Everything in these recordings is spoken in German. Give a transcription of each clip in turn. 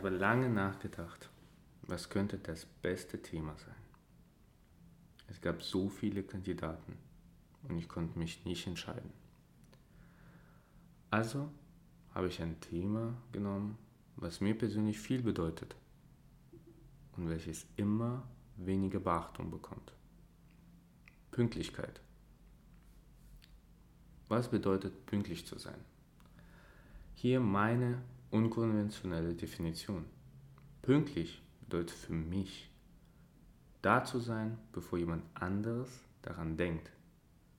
lange nachgedacht, was könnte das beste Thema sein. Es gab so viele Kandidaten und ich konnte mich nicht entscheiden. Also habe ich ein Thema genommen, was mir persönlich viel bedeutet und welches immer weniger Beachtung bekommt. Pünktlichkeit. Was bedeutet pünktlich zu sein? Hier meine unkonventionelle Definition. Pünktlich bedeutet für mich, da zu sein, bevor jemand anderes daran denkt.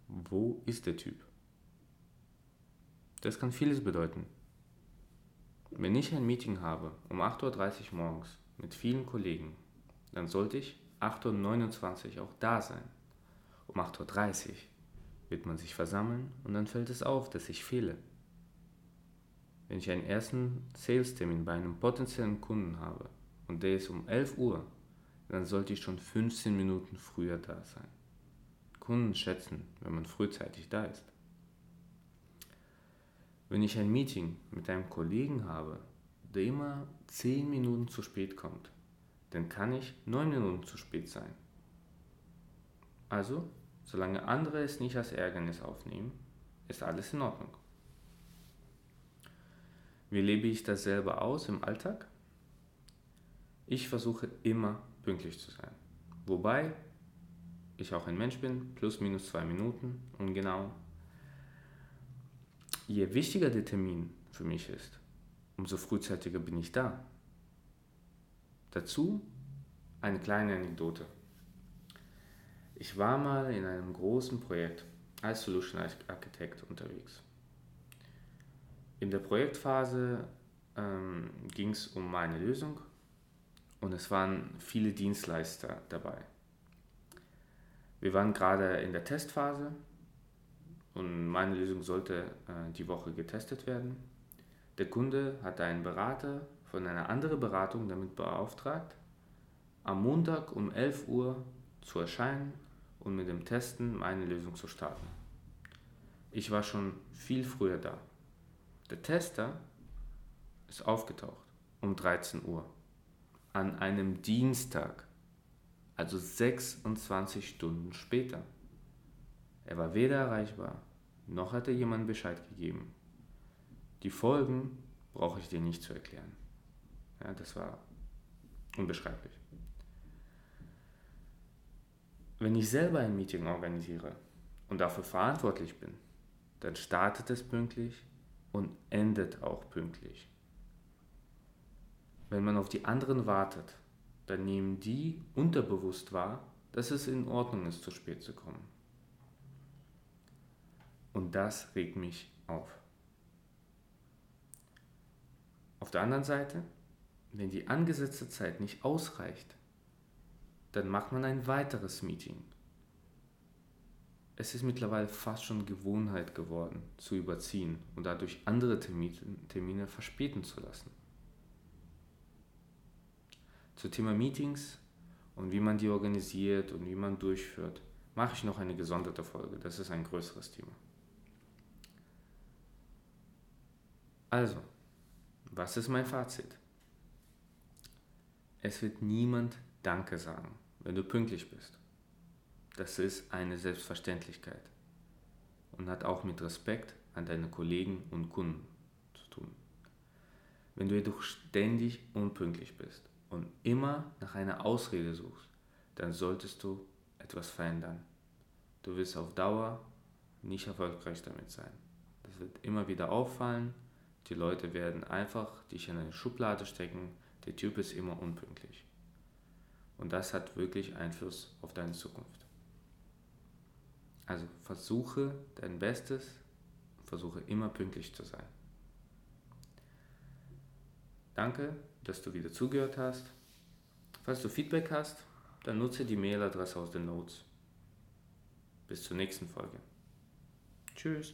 Wo ist der Typ? Das kann vieles bedeuten. Wenn ich ein Meeting habe um 8.30 Uhr morgens mit vielen Kollegen, dann sollte ich 8.29 Uhr auch da sein. Um 8.30 Uhr wird man sich versammeln und dann fällt es auf, dass ich fehle. Wenn ich einen ersten Sales-Termin bei einem potenziellen Kunden habe und der ist um 11 Uhr, dann sollte ich schon 15 Minuten früher da sein. Kunden schätzen, wenn man frühzeitig da ist. Wenn ich ein Meeting mit einem Kollegen habe, der immer 10 Minuten zu spät kommt, dann kann ich 9 Minuten zu spät sein. Also, solange andere es nicht als Ärgernis aufnehmen, ist alles in Ordnung. Wie lebe ich das selber aus im Alltag? Ich versuche immer pünktlich zu sein. Wobei ich auch ein Mensch bin, plus minus zwei Minuten und genau. Je wichtiger der Termin für mich ist, umso frühzeitiger bin ich da. Dazu eine kleine Anekdote. Ich war mal in einem großen Projekt als Solution Architect unterwegs. In der Projektphase ähm, ging es um meine Lösung und es waren viele Dienstleister dabei. Wir waren gerade in der Testphase und meine Lösung sollte äh, die Woche getestet werden. Der Kunde hatte einen Berater von einer anderen Beratung damit beauftragt, am Montag um 11 Uhr zu erscheinen und mit dem Testen meine Lösung zu starten. Ich war schon viel früher da. Der Tester ist aufgetaucht um 13 Uhr an einem Dienstag, also 26 Stunden später. Er war weder erreichbar, noch hat er jemandem Bescheid gegeben. Die Folgen brauche ich dir nicht zu erklären. Ja, das war unbeschreiblich. Wenn ich selber ein Meeting organisiere und dafür verantwortlich bin, dann startet es pünktlich und endet auch pünktlich. Wenn man auf die anderen wartet, dann nehmen die unterbewusst wahr, dass es in Ordnung ist, zu spät zu kommen. Und das regt mich auf. Auf der anderen Seite, wenn die angesetzte Zeit nicht ausreicht, dann macht man ein weiteres Meeting. Es ist mittlerweile fast schon Gewohnheit geworden, zu überziehen und dadurch andere Termine verspäten zu lassen. Zum Thema Meetings und wie man die organisiert und wie man durchführt, mache ich noch eine gesonderte Folge. Das ist ein größeres Thema. Also, was ist mein Fazit? Es wird niemand Danke sagen wenn du pünktlich bist. Das ist eine Selbstverständlichkeit und hat auch mit Respekt an deine Kollegen und Kunden zu tun. Wenn du jedoch ständig unpünktlich bist und immer nach einer Ausrede suchst, dann solltest du etwas verändern. Du wirst auf Dauer nicht erfolgreich damit sein. Das wird immer wieder auffallen. Die Leute werden einfach dich in eine Schublade stecken. Der Typ ist immer unpünktlich. Und das hat wirklich Einfluss auf deine Zukunft. Also versuche dein Bestes, versuche immer pünktlich zu sein. Danke, dass du wieder zugehört hast. Falls du Feedback hast, dann nutze die Mailadresse aus den Notes. Bis zur nächsten Folge. Tschüss.